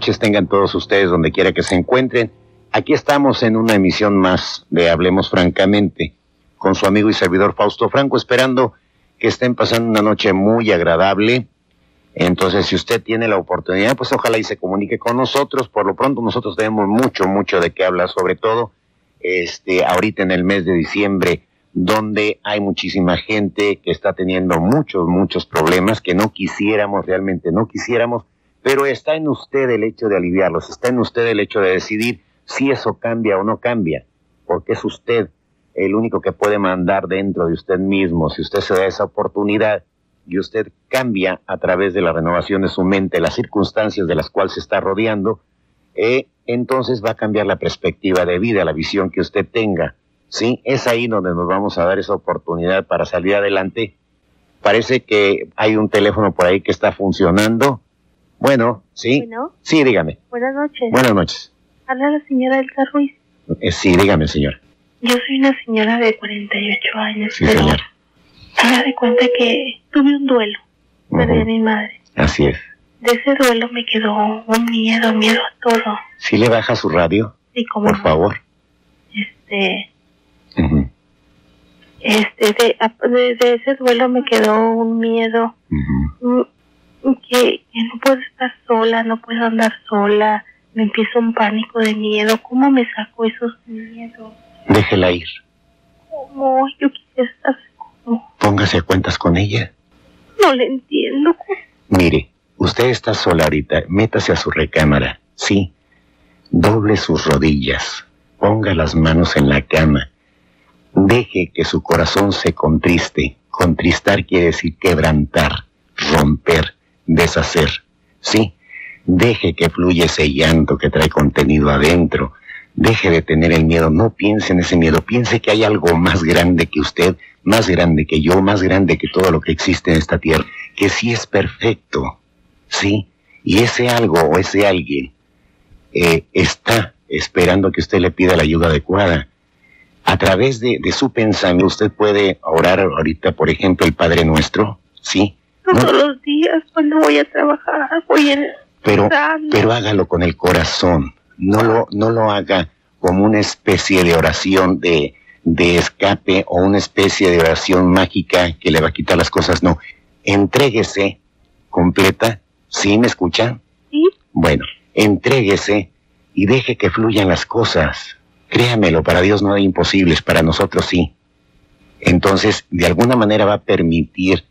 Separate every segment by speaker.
Speaker 1: Tengan todos ustedes donde quiera que se encuentren. Aquí estamos en una emisión más de Hablemos Francamente con su amigo y servidor Fausto Franco, esperando que estén pasando una noche muy agradable. Entonces, si usted tiene la oportunidad, pues ojalá y se comunique con nosotros. Por lo pronto, nosotros tenemos mucho, mucho de qué hablar, sobre todo este, ahorita en el mes de diciembre, donde hay muchísima gente que está teniendo muchos, muchos problemas que no quisiéramos, realmente no quisiéramos pero está en usted el hecho de aliviarlos, está en usted el hecho de decidir si eso cambia o no cambia, porque es usted el único que puede mandar dentro de usted mismo. Si usted se da esa oportunidad y usted cambia a través de la renovación de su mente las circunstancias de las cuales se está rodeando, eh, entonces va a cambiar la perspectiva de vida, la visión que usted tenga. ¿sí? Es ahí donde nos vamos a dar esa oportunidad para salir adelante. Parece que hay un teléfono por ahí que está funcionando. Bueno, sí.
Speaker 2: Bueno.
Speaker 1: Sí, dígame.
Speaker 2: Buenas noches.
Speaker 1: Buenas noches.
Speaker 2: Habla la señora Elsa Ruiz.
Speaker 1: Eh, sí, dígame, señor.
Speaker 2: Yo soy una señora de 48 años,
Speaker 1: Sí,
Speaker 2: pero
Speaker 1: señor.
Speaker 2: haga de cuenta que tuve un duelo. Perdí
Speaker 1: Ujú.
Speaker 2: a mi madre.
Speaker 1: Así es.
Speaker 2: De ese duelo me quedó un miedo, miedo a todo.
Speaker 1: ¿Sí le baja su radio,
Speaker 2: Y como
Speaker 1: por favor?
Speaker 2: este,
Speaker 1: Ujú,
Speaker 2: este, de, de, de ese duelo me quedó un miedo
Speaker 1: ujú.
Speaker 2: mm, que, que no puedo estar sola, no puedo andar sola. Me empieza un pánico de miedo. ¿Cómo me saco esos miedos?
Speaker 1: Déjela ir.
Speaker 2: ¿Cómo? Yo quisiera saber cómo.
Speaker 1: Póngase a cuentas con ella.
Speaker 2: No le entiendo.
Speaker 1: Mire, usted está sola ahorita. Métase a su recámara. Sí. Doble sus rodillas. Ponga las manos en la cama. Deje que su corazón se contriste. Contristar quiere decir quebrantar, romper, deshacer. Sí. Deje que fluya ese llanto que trae contenido adentro. Deje de tener el miedo. No piense en ese miedo. Piense que hay algo más grande que usted, más grande que yo, más grande que todo lo que existe en esta tierra, que sí es perfecto. Sí. Y ese algo o ese alguien eh, está esperando que usted le pida la ayuda adecuada. A través de, de su pensamiento, usted puede orar ahorita, por ejemplo, el Padre Nuestro, sí,
Speaker 2: Todos los días cuando voy a trabajar, voy en
Speaker 1: pero, pero hágalo con el corazón. No lo, no lo haga como una especie de oración de, de escape o una especie de oración mágica que le va a quitar las cosas. No, entréguese completa. ¿Sí me escuchan?
Speaker 2: Sí,
Speaker 1: Bueno, entréguese y deje que fluyan las cosas. Créamelo, para Dios no hay imposibles, para nosotros sí. Entonces, de alguna manera va a permitir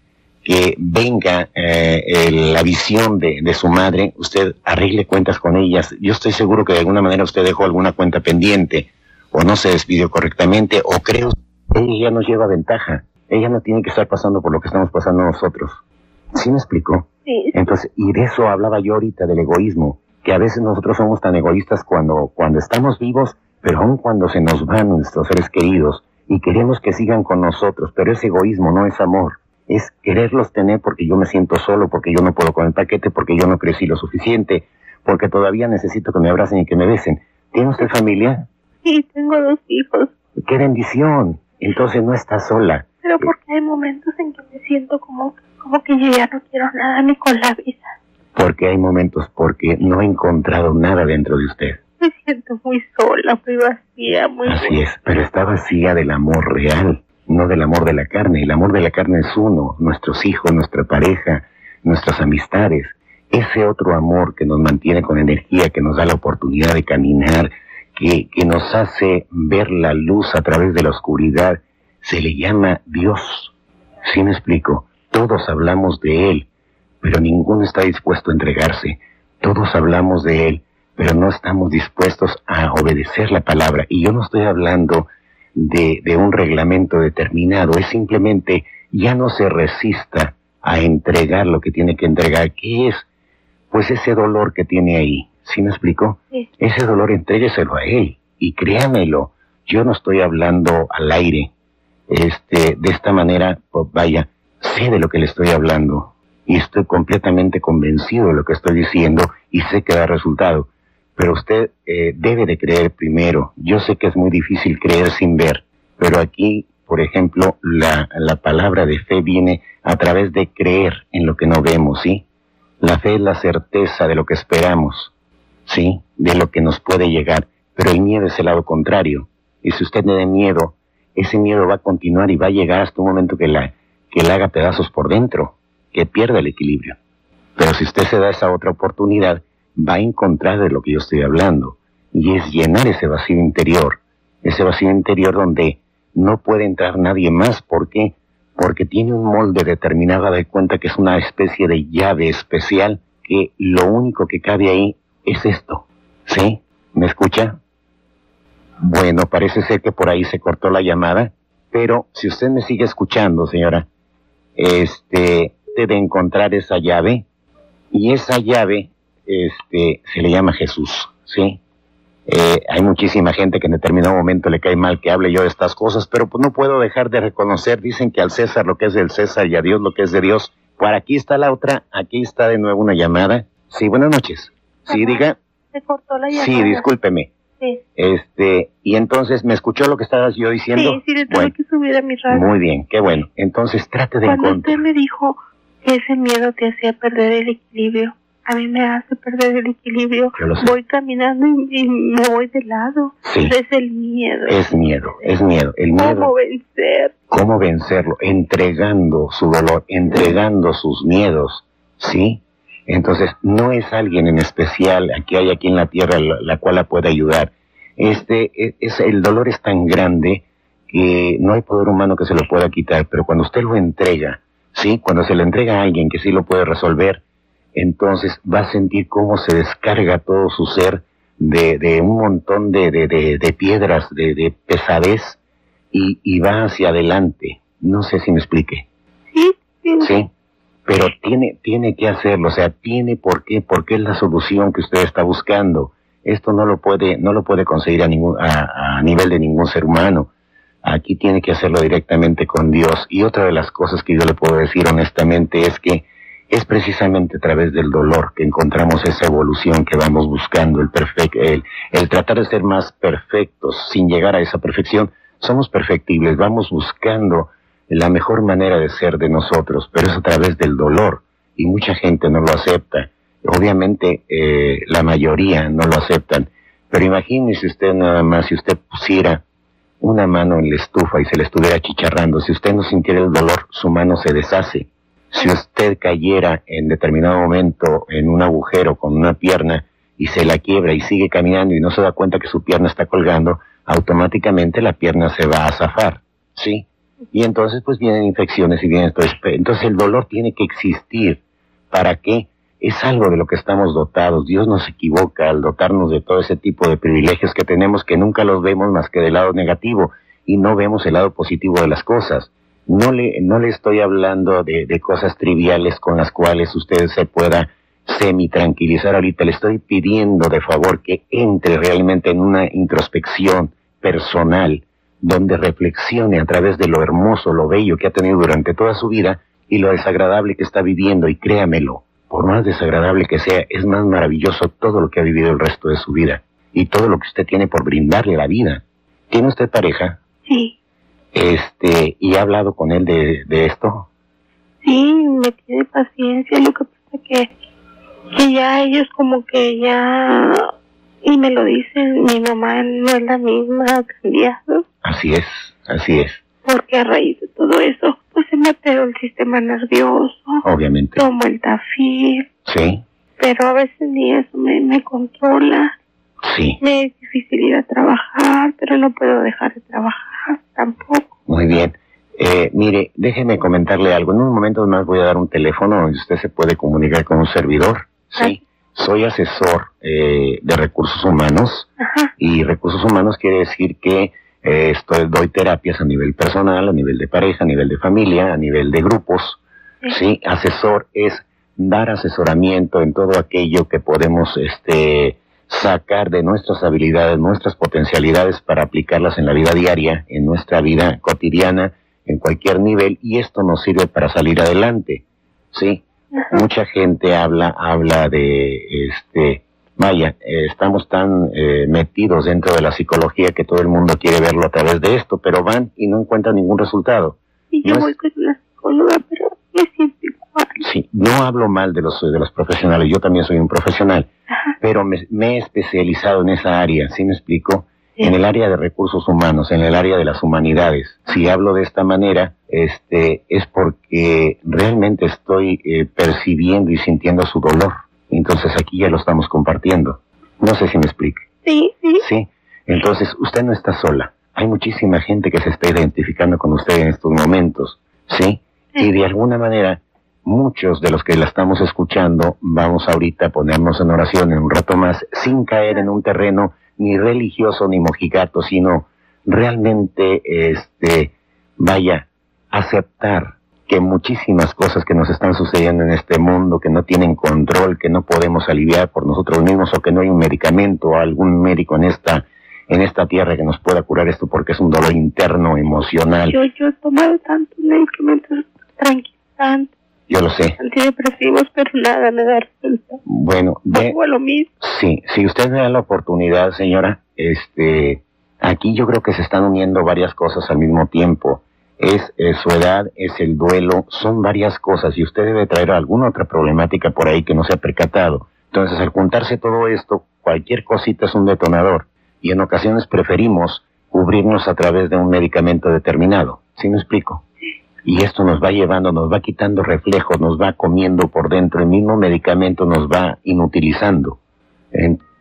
Speaker 1: que venga eh, la visión de, de su madre, usted arregle cuentas con ellas. Yo estoy seguro que de alguna manera usted dejó alguna cuenta pendiente, o no se despidió correctamente, o creo que ella ya nos lleva ventaja. Ella no tiene que estar pasando por lo que estamos pasando nosotros. ¿Sí me explicó?
Speaker 2: sí,
Speaker 1: Entonces, y de eso hablaba yo ahorita, del egoísmo, que a veces nosotros somos tan egoístas cuando, cuando estamos vivos, pero aun cuando se nos van nuestros seres queridos y queremos que sigan con nosotros, pero es egoísmo, no es amor. Es quererlos tener porque yo me siento solo, porque yo no puedo con el paquete, porque yo no crecí lo suficiente, porque todavía necesito que me abracen y que me besen. ¿Tiene usted familia?
Speaker 2: sí, tengo dos hijos,
Speaker 1: ¡Qué bendición! Entonces no está sola.
Speaker 2: pero porque hay momentos en que me siento como, como que yo ya no quiero nada ni con la vida.
Speaker 1: Porque hay momentos porque no he encontrado nada dentro de usted.
Speaker 2: Me siento muy sola, muy vacía, muy...
Speaker 1: Así es, pero está vacía del amor real, no del amor de la carne. El amor de la carne es uno, nuestros hijos, nuestra pareja, nuestras amistades. Ese otro amor que nos mantiene con energía, que nos da la oportunidad de caminar, que, que nos hace ver la luz a través de la oscuridad, se le llama Dios. ¿Sí me explico? Todos hablamos de Él, pero ninguno está dispuesto a entregarse. Todos hablamos de Él, pero no estamos dispuestos a obedecer la palabra. Y yo no estoy hablando de, de un reglamento determinado, es simplemente ya no se resista a entregar lo que tiene que entregar, que es pues ese dolor que tiene ahí. ¿Sí me explico? Ese dolor entrégueselo a Él y créamelo, yo no estoy hablando al aire. Este, de esta manera, pues vaya, sé de lo que le estoy hablando y estoy completamente convencido de lo que estoy diciendo y sé que da resultado. Pero usted eh, debe de creer primero. Yo sé que es muy difícil creer sin ver, pero aquí, por ejemplo, la, la palabra de fe viene a través de creer en lo que no vemos, ¿sí? La fe es la certeza de lo que esperamos, ¿sí? De lo que nos puede llegar. Pero el miedo es el lado contrario. Y si usted tiene miedo, ese miedo va a continuar y va a llegar hasta un momento que la, que le haga pedazos por dentro, que pierda el equilibrio. Pero si usted se da esa otra oportunidad, va a encontrar de lo que yo estoy hablando. Y es llenar ese vacío interior. Ese vacío interior donde no puede entrar nadie más. ¿Por qué? Porque tiene un molde determinado de cuenta que es una especie de llave especial que lo único que cabe ahí es esto. ¿Sí? ¿Me escucha? Bueno, parece ser que por ahí se cortó la llamada, pero si usted me sigue escuchando, señora, este, debe encontrar esa llave y esa llave, este, se le llama Jesús, ¿sí? Eh, hay muchísima gente que en determinado momento le cae mal que hable yo de estas cosas, pero pues no puedo dejar de reconocer, dicen que al César lo que es del César y a Dios lo que es de Dios. Por aquí está la otra, aquí está de nuevo una llamada. Sí, buenas noches. Sí, diga.
Speaker 2: Se cortó la llamada.
Speaker 1: Sí, discúlpeme.
Speaker 2: Sí.
Speaker 1: Este, y entonces, ¿me escuchó lo que estabas yo diciendo?
Speaker 2: Sí, sí, le tuve
Speaker 1: Bueno,
Speaker 2: que subir a mi radio.
Speaker 1: muy bien, qué bueno. Entonces, trate de
Speaker 2: Cuando
Speaker 1: encontrar.
Speaker 2: usted me dijo que ese miedo te hacía perder el equilibrio, a mí me hace perder el equilibrio. Voy caminando y, y me voy de lado.
Speaker 1: Sí.
Speaker 2: Es el miedo.
Speaker 1: Es miedo, es miedo. El miedo,
Speaker 2: ¿Cómo vencer?
Speaker 1: ¿cómo vencerlo? Entregando su dolor, entregando sus miedos, ¿sí? Entonces, no es alguien en especial que hay aquí en la tierra la, la cual la pueda ayudar. Este, es, es- el dolor es tan grande que no hay poder humano que se lo pueda quitar, pero cuando usted lo entrega, ¿sí? Cuando se lo entrega a alguien que sí lo puede resolver, entonces va a sentir cómo se descarga todo su ser de, de un montón de, de, de- de piedras, de, de pesadez, y, y va hacia adelante. No sé si me explique.
Speaker 2: Sí, sí.
Speaker 1: Sí, pero tiene, tiene que hacerlo, o sea, tiene por qué, porque es la solución que usted está buscando. Esto no lo puede, no lo puede conseguir a ningún, a, a nivel de ningún ser humano. Aquí tiene que hacerlo directamente con Dios. Y otra de las cosas que yo le puedo decir honestamente es que es precisamente a través del dolor que encontramos esa evolución que vamos buscando, el perfect, el, el tratar de ser más perfectos sin llegar a esa perfección. Somos perfectibles, vamos buscando la mejor manera de ser de nosotros, pero es a través del dolor y mucha gente no lo acepta. Obviamente eh, la mayoría no lo aceptan, pero imagínese usted nada más si usted pusiera una mano en la estufa y se le estuviera chicharrando, si usted no sintiera el dolor, su mano se deshace. Si usted cayera en determinado momento en un agujero con una pierna y se la quiebra y sigue caminando y no se da cuenta que su pierna está colgando, automáticamente la pierna se va a zafar, ¿sí? Y entonces pues vienen infecciones y vienen entonces, entonces el dolor tiene que existir. ¿Para qué? Es algo de lo que estamos dotados. Dios nos equivoca al dotarnos de todo ese tipo de privilegios que tenemos que nunca los vemos más que del lado negativo y no vemos el lado positivo de las cosas. No le, no le estoy hablando de, de cosas triviales con las cuales usted se pueda semi tranquilizar ahorita. Le estoy pidiendo de favor que entre realmente en una introspección personal donde reflexione a través de lo hermoso, lo bello que ha tenido durante toda su vida y lo desagradable que está viviendo. Y créamelo, por más desagradable que sea, es más maravilloso todo lo que ha vivido el resto de su vida y todo lo que usted tiene por brindarle la vida. ¿Tiene usted pareja?
Speaker 2: Sí,
Speaker 1: Este, y ha hablado con él de, de esto.
Speaker 2: sí, me tiene paciencia. Lo que pasa que, que ya ellos como que ya... Y me lo dicen, mi mamá no es la misma, ha cambiado.
Speaker 1: Así es, así es,
Speaker 2: Porque a raíz de todo eso, pues se me alteró el sistema nervioso.
Speaker 1: obviamente.
Speaker 2: Tomo el tafil,
Speaker 1: Sí,
Speaker 2: pero a veces ni eso me, me controla.
Speaker 1: Sí,
Speaker 2: Me es difícil ir a trabajar, pero no puedo dejar de trabajar tampoco.
Speaker 1: muy bien. Eh, mire, déjeme comentarle algo. En un momento más voy a dar un teléfono donde usted se puede comunicar con un servidor. Sí. Soy asesor eh, de recursos humanos
Speaker 2: Ajá.
Speaker 1: y recursos humanos quiere decir que eh, estoy, doy terapias a nivel personal, a nivel de pareja, a nivel de familia, a nivel de grupos.
Speaker 2: Sí.
Speaker 1: Sí, asesor es dar asesoramiento en todo aquello que podemos este, sacar de nuestras habilidades, nuestras potencialidades para aplicarlas en la vida diaria, en nuestra vida cotidiana, en cualquier nivel, y esto nos sirve para salir adelante. Sí,
Speaker 2: Ajá.
Speaker 1: mucha gente habla, habla de, este, vaya, eh, estamos tan eh, metidos dentro de la psicología que todo el mundo quiere verlo a través de esto, pero van y no encuentran ningún resultado.
Speaker 2: Y yo
Speaker 1: no es-
Speaker 2: voy con una psicóloga, pero
Speaker 1: Sí, no hablo mal de los, de los profesionales, yo también soy un profesional,
Speaker 2: Ajá.
Speaker 1: pero me, me he especializado en esa área, ¿sí me explico?
Speaker 2: Sí.
Speaker 1: En el área de recursos humanos, en el área de las humanidades. Si hablo de esta manera, este, es porque realmente estoy eh, percibiendo y sintiendo su dolor. Entonces aquí ya lo estamos compartiendo. No sé si me explique.
Speaker 2: Sí, sí.
Speaker 1: Sí, entonces usted no está sola. Hay muchísima gente que se está identificando con usted en estos momentos, ¿sí? Y de alguna manera, muchos de los que la estamos escuchando, vamos ahorita a ponernos en oración en un rato más, sin caer en un terreno ni religioso ni mojigato, sino realmente, este, vaya, aceptar que muchísimas cosas que nos están sucediendo en este mundo, que no tienen control, que no podemos aliviar por nosotros mismos o que no hay un medicamento o algún médico en esta en esta tierra que nos pueda curar esto porque es un dolor interno, emocional.
Speaker 2: Yo, yo he tomado tantos medicamentos tranquilizantes,
Speaker 1: Yo lo sé.
Speaker 2: antidepresivos, pero nada me da resultado.
Speaker 1: Bueno, de,
Speaker 2: lo mismo.
Speaker 1: sí, si usted me da la oportunidad, señora, este, aquí yo creo que se están uniendo varias cosas al mismo tiempo. Es eh, su edad, es el duelo, son varias cosas y usted debe traer alguna otra problemática por ahí que no se ha percatado. Entonces, al juntarse todo esto, cualquier cosita es un detonador y en ocasiones preferimos cubrirnos a través de un medicamento determinado. ¿Sí me explico? Y esto nos va llevando, nos va quitando reflejos, nos va comiendo por dentro, el mismo medicamento nos va inutilizando.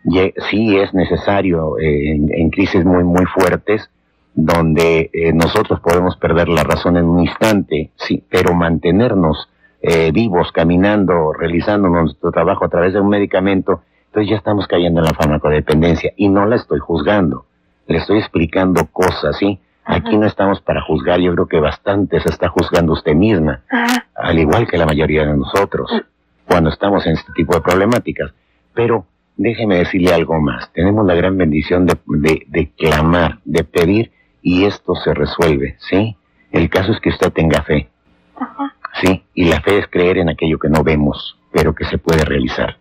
Speaker 1: Ye- sí es necesario eh, en, en crisis muy, muy fuertes, donde eh, nosotros podemos perder la razón en un instante, sí, pero mantenernos eh, vivos, caminando, realizando nuestro trabajo a través de un medicamento, entonces ya estamos cayendo en la farmacodependencia y no la estoy juzgando, le estoy explicando cosas, ¿sí? Aquí no estamos para juzgar, yo creo que bastante se está juzgando usted misma,
Speaker 2: Ajá.
Speaker 1: al igual que la mayoría de nosotros, cuando estamos en este tipo de problemáticas. Pero déjeme decirle algo más, tenemos la gran bendición de, de, de clamar, de pedir, y esto se resuelve, ¿sí? El caso es que usted tenga fe,
Speaker 2: Ajá.
Speaker 1: ¿sí? Y la fe es creer en aquello que no vemos, pero que se puede realizar.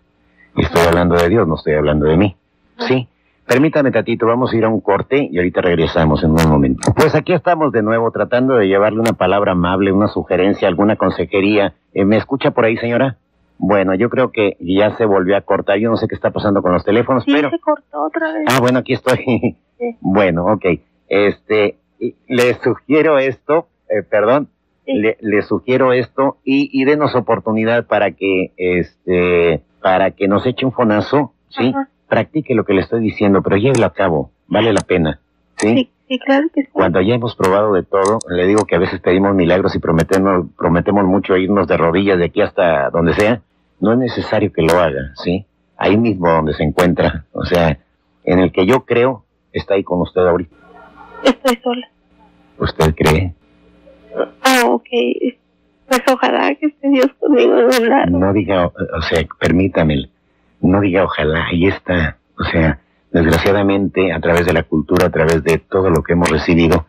Speaker 1: Y estoy hablando de Dios, no estoy hablando de mí, ¿sí? Permítame, Tatito, vamos a ir a un corte y ahorita regresamos en un momento. Pues aquí estamos de nuevo tratando de llevarle una palabra amable, una sugerencia, alguna consejería. Eh, ¿Me escucha por ahí, señora? Bueno, yo creo que ya se volvió a cortar. Yo no sé qué está pasando con los teléfonos,
Speaker 2: Sí,
Speaker 1: pero...
Speaker 2: se cortó otra vez.
Speaker 1: Ah, bueno, aquí estoy.
Speaker 2: Sí.
Speaker 1: Bueno, ok. Este, y le sugiero esto, eh, perdón,
Speaker 2: Sí.
Speaker 1: le, sugiero esto y, y denos oportunidad para que, este, para que nos eche un fonazo, ¿sí?
Speaker 2: Ajá.
Speaker 1: Practique lo que le estoy diciendo, pero llévelo a cabo, vale la pena, ¿sí?
Speaker 2: Sí, sí, claro que sí.
Speaker 1: Cuando ya hemos probado de todo, le digo que a veces pedimos milagros y prometemos, prometemos mucho irnos de rodillas de aquí hasta donde sea, no es necesario que lo haga, ¿sí? Ahí mismo donde se encuentra, o sea, en el que yo creo, está ahí con usted ahorita.
Speaker 2: Estoy sola.
Speaker 1: ¿Usted cree?
Speaker 2: Ah, ok. Pues ojalá que esté Dios conmigo en un lado.
Speaker 1: No diga, o sea, permítame, no diga ojalá, ahí está. O sea, desgraciadamente, a través de la cultura, a través de todo lo que hemos recibido,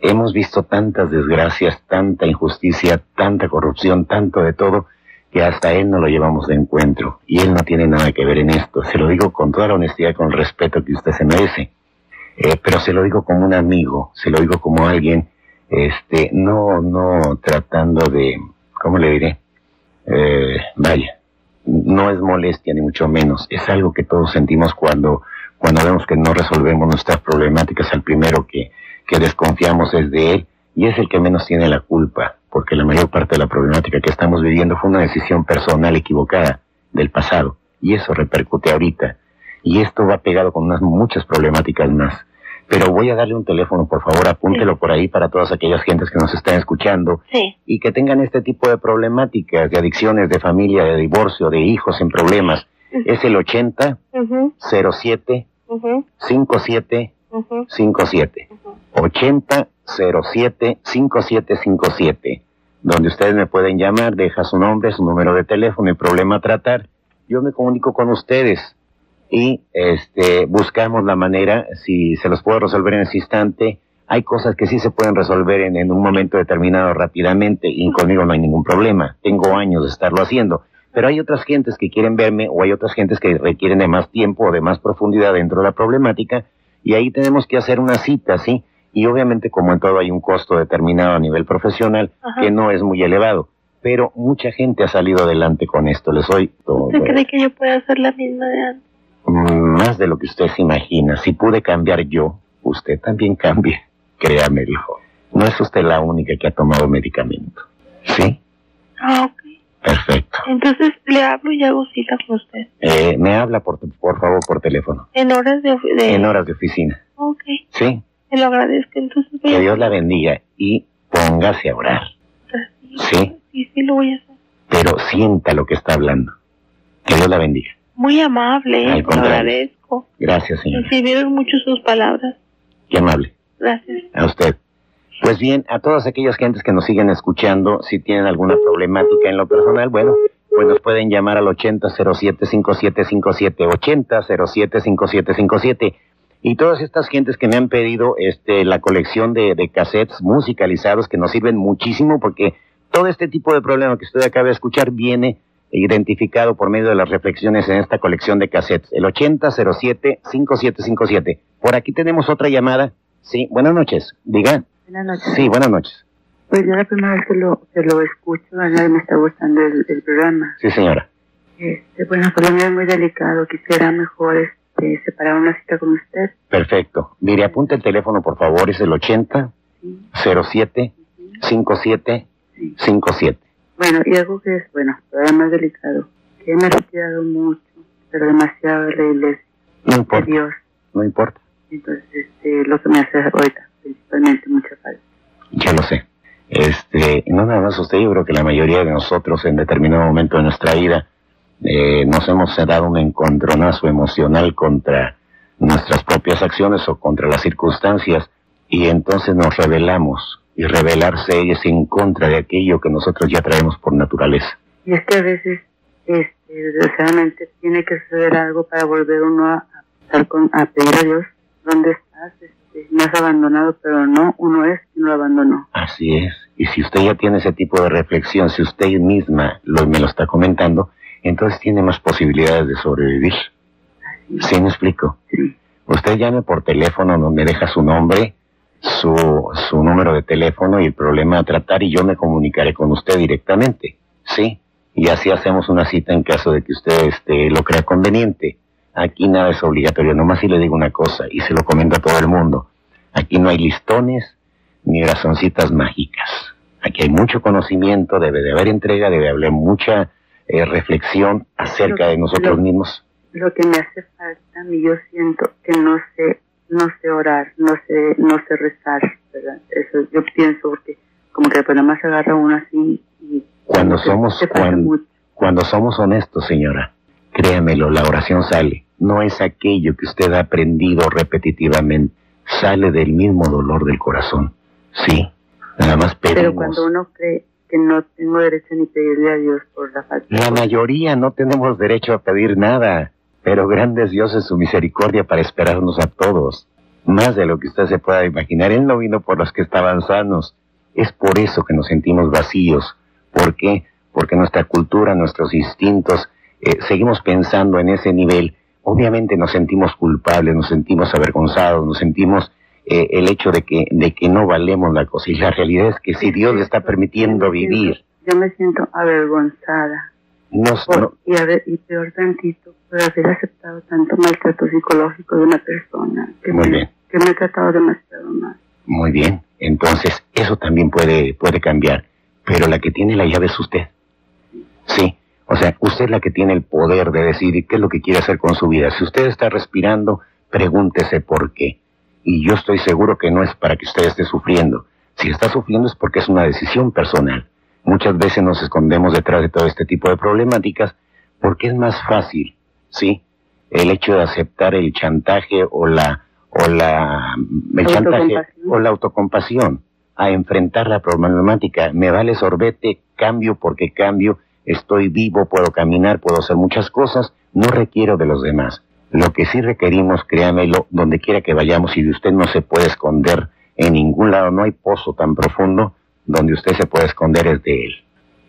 Speaker 1: hemos visto tantas desgracias, tanta injusticia, tanta corrupción, tanto de todo, que hasta él no lo llevamos de encuentro. Y él no tiene nada que ver en esto. Se lo digo con toda la honestidad con el respeto que usted se merece. Eh, pero se lo digo como un amigo, se lo digo como alguien, este, no, no tratando de, ¿cómo le diré? Eh, vaya, no es molestia ni mucho menos, es algo que todos sentimos cuando, cuando vemos que no resolvemos nuestras problemáticas, al primero que, que desconfiamos es de él y es el que menos tiene la culpa, porque la mayor parte de la problemática que estamos viviendo fue una decisión personal equivocada del pasado y eso repercute ahorita y esto va pegado con unas muchas problemáticas más. Pero voy a darle un teléfono, por favor, apúntelo por ahí para todas aquellas gentes que nos están escuchando
Speaker 2: Sí.
Speaker 1: y que tengan este tipo de problemáticas, de adicciones, de familia, de divorcio, de hijos en problemas. Es el 80
Speaker 2: Mhm.
Speaker 1: 07
Speaker 2: Mhm.
Speaker 1: 57
Speaker 2: Mhm.
Speaker 1: 57. 80 07 5757. Donde ustedes me pueden llamar, deja su nombre, su número de teléfono y problema a tratar. Yo me comunico con ustedes y este buscamos la manera, si se los puedo resolver en ese instante. Hay cosas que sí se pueden resolver en, en un momento determinado rápidamente y conmigo no hay ningún problema. Tengo años de estarlo haciendo. Pero hay otras gentes que quieren verme o hay otras gentes que requieren de más tiempo o de más profundidad dentro de la problemática y ahí tenemos que hacer una cita, ¿sí? Y obviamente como en todo hay un costo determinado a nivel profesional
Speaker 2: Ajá.
Speaker 1: que no es muy elevado, pero mucha gente ha salido adelante con esto, les soy todo,
Speaker 2: ¿Usted cree que yo pueda hacer la misma de antes?
Speaker 1: Más de lo que usted se imagina. Si pude cambiar yo, usted también cambie, créamelo. No es usted la única que ha tomado medicamento. ¿Sí?
Speaker 2: Ah, ok.
Speaker 1: Perfecto.
Speaker 2: Entonces le hablo y hago cita con usted.
Speaker 1: Eh, me habla por, por favor por teléfono,
Speaker 2: En horas de... de...
Speaker 1: en horas de oficina.
Speaker 2: Ok.
Speaker 1: ¿Sí?
Speaker 2: Te lo agradezco. Entonces voy
Speaker 1: Que. Dios la bendiga y póngase a orar. Sí.
Speaker 2: Sí, sí, lo voy a hacer.
Speaker 1: pero sienta lo que está hablando. Que Dios la bendiga.
Speaker 2: Muy amable. Lo agradezco.
Speaker 1: Gracias,
Speaker 2: Me
Speaker 1: señor.
Speaker 2: sirvieron mucho sus palabras.
Speaker 1: Qué amable.
Speaker 2: Gracias.
Speaker 1: A usted. Pues bien, a todas aquellas gentes que nos siguen escuchando, si tienen alguna problemática en lo personal, bueno, pues nos pueden llamar al 80075757, 80075757. Y todas estas gentes que me han pedido este, la colección de, de cassettes musicalizados que nos sirven muchísimo porque todo este tipo de problema que usted acaba de escuchar viene identificado por medio de las reflexiones en esta colección de cassettes. El 80075757. Por aquí tenemos otra llamada. Sí, buenas noches. Diga.
Speaker 3: Buenas noches.
Speaker 1: Sí, buenas noches.
Speaker 3: Pues yo la primera vez que lo, que lo escucho, me está gustando el, el programa.
Speaker 1: Sí, señora.
Speaker 3: Este, bueno, pues lo mío es muy delicado. Quisiera mejor este, separar una cita con usted.
Speaker 1: Perfecto. Mire, apunte el teléfono, por favor. Es el 80
Speaker 3: Sí,
Speaker 1: 07 57
Speaker 3: sí.
Speaker 1: 57.
Speaker 3: Bueno, y algo que es, bueno, todavía más delicado. Que me he retirado mucho, pero demasiado de la iglesia,
Speaker 1: No
Speaker 3: de
Speaker 1: importa,
Speaker 3: Dios.
Speaker 1: no importa.
Speaker 3: Entonces, este, lo que me hace ahorita, principalmente, mucha falta.
Speaker 1: Ya lo sé. Este, no nada más usted, yo creo que la mayoría de nosotros en determinado momento de nuestra vida eh, nos hemos dado un encontronazo emocional contra nuestras propias acciones o contra las circunstancias y entonces nos rebelamos y rebelarse es en contra de aquello que nosotros ya traemos por naturaleza.
Speaker 3: Y es que a veces, este, desgraciadamente, tiene que suceder algo para volver uno a, a, estar con, a pedir a Dios, ¿dónde estás? Este, me has abandonado, pero no, uno es quien lo abandonó.
Speaker 1: Así es. Y si usted ya tiene ese tipo de reflexión, si usted misma lo, me lo está comentando, entonces tiene más posibilidades de sobrevivir. ¿Sí me explico?
Speaker 3: Sí.
Speaker 1: Usted llame por teléfono donde deja su nombre, su, su número de teléfono y el problema a tratar y yo me comunicaré con usted directamente. ¿Sí? Y así hacemos una cita en caso de que usted este, lo crea conveniente. Aquí nada es obligatorio, nomás si le digo una cosa y se lo comento a todo el mundo. Aquí no hay listones ni razoncitas mágicas. Aquí hay mucho conocimiento, debe de haber entrega, debe haber mucha eh, reflexión acerca de nosotros
Speaker 3: Lo-
Speaker 1: mismos.
Speaker 3: Lo que me hace falta a mí, yo siento que no sé, no sé orar, no sé, no sé rezar, ¿verdad? Eso yo pienso porque como que pues nada más se agarra uno así y
Speaker 1: Cuando somos, cuando, somos honestos, señora, créamelo, la oración sale. No es aquello que usted ha aprendido repetitivamente. Sale del mismo dolor del corazón. Sí, nada más
Speaker 3: Pero
Speaker 1: pedimos.
Speaker 3: cuando uno cree que no tengo derecho ni pedirle a Dios por la falta
Speaker 1: La mayoría no tenemos derecho a pedir nada, pero grande es Dios en su misericordia para esperarnos a todos. Más de lo que usted se pueda imaginar. Él no vino por los que estaban sanos. Es por eso que nos sentimos vacíos. ¿Por qué? Porque nuestra cultura, nuestros instintos, eh, seguimos pensando en ese nivel. Obviamente nos sentimos culpables, nos sentimos avergonzados, nos sentimos eh, el hecho de que, de que no valemos la cosa. Y la realidad es que si Dios le está permitiendo vivir,
Speaker 3: Yo me siento avergonzada.
Speaker 1: no-
Speaker 3: y, a ver, y peor tantito, por haber aceptado tanto maltrato psicológico de una persona que,
Speaker 1: Muy
Speaker 3: me,
Speaker 1: bien.
Speaker 3: que me ha tratado demasiado mal.
Speaker 1: Muy bien, entonces eso también puede, puede cambiar, pero la que tiene la llave es usted. Sí, o sea, usted es la que tiene el poder de decidir qué es lo que quiere hacer con su vida. Si usted está respirando, pregúntese por qué. Y yo estoy seguro que no es para que usted esté sufriendo. Si está sufriendo es porque es una decisión personal. Muchas veces nos escondemos detrás de todo este tipo de problemáticas porque es más fácil, ¿sí? El hecho de aceptar el chantaje o la o la el chantaje o la autocompasión a enfrentar la problemática. Me vale sorbete, cambio porque cambio, estoy vivo, puedo caminar, puedo hacer muchas cosas, no requiero de los demás. Lo que sí requerimos, créamelo, donde quiera que vayamos y de usted no se puede esconder en ningún lado, no hay pozo tan profundo donde usted se puede esconder es de él.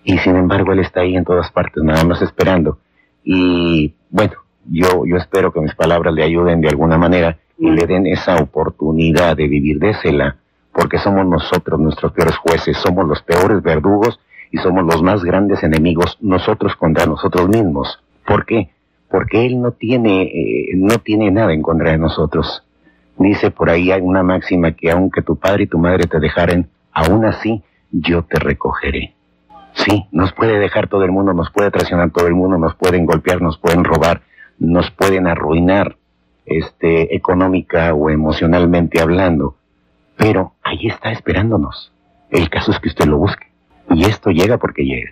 Speaker 1: Y sin embargo él está ahí en todas partes, nada más esperando. Y bueno, yo, yo espero que mis palabras le ayuden de alguna manera y le den esa oportunidad de vivir, désela, porque somos nosotros nuestros peores jueces, somos los peores verdugos y somos los más grandes enemigos nosotros contra nosotros mismos. ¿Por qué? Porque Él no tiene, eh, no tiene nada en contra de nosotros. Dice por ahí hay una máxima que aunque tu padre y tu madre te dejaren, aún así yo te recogeré. Sí, nos puede dejar todo el mundo, nos puede traicionar todo el mundo, nos pueden golpear, nos pueden robar, nos pueden arruinar, este, económica o emocionalmente hablando, pero ahí está esperándonos. El caso es que usted lo busque. Y esto llega porque llega.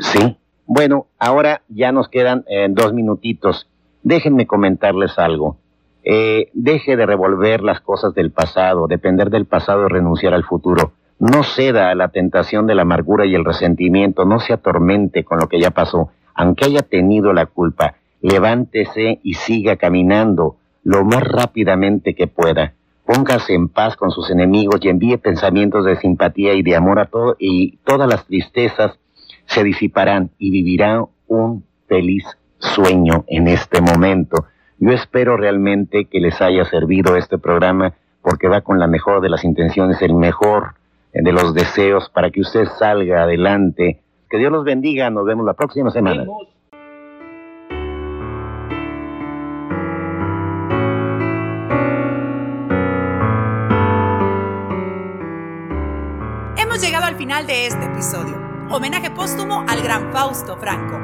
Speaker 1: Sí. Bueno, ahora ya nos quedan eh, dos minutitos. Déjenme comentarles algo. Eh, deje de revolver las cosas del pasado, depender del pasado y renunciar al futuro. No ceda a la tentación de la amargura y el resentimiento, no se atormente con lo que ya pasó, aunque haya tenido la culpa. Levántese y siga caminando lo más rápidamente que pueda. Póngase en paz con sus enemigos y envíe pensamientos de simpatía y de amor a todo y todas las tristezas se disiparán y vivirá un feliz sueño en este momento. Yo espero realmente que les haya servido este programa porque va con la mejor de las intenciones, el mejor de los deseos para que usted salga adelante. Que Dios los bendiga. Nos vemos la próxima semana.
Speaker 4: Hemos llegado al final de este episodio. Homenaje póstumo al gran Fausto Franco.